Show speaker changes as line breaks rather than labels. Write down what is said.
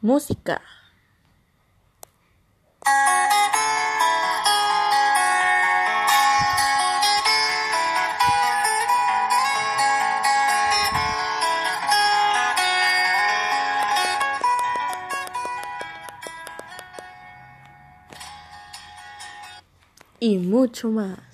música. y mucho más.